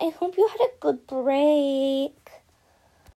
I hope you had a good break.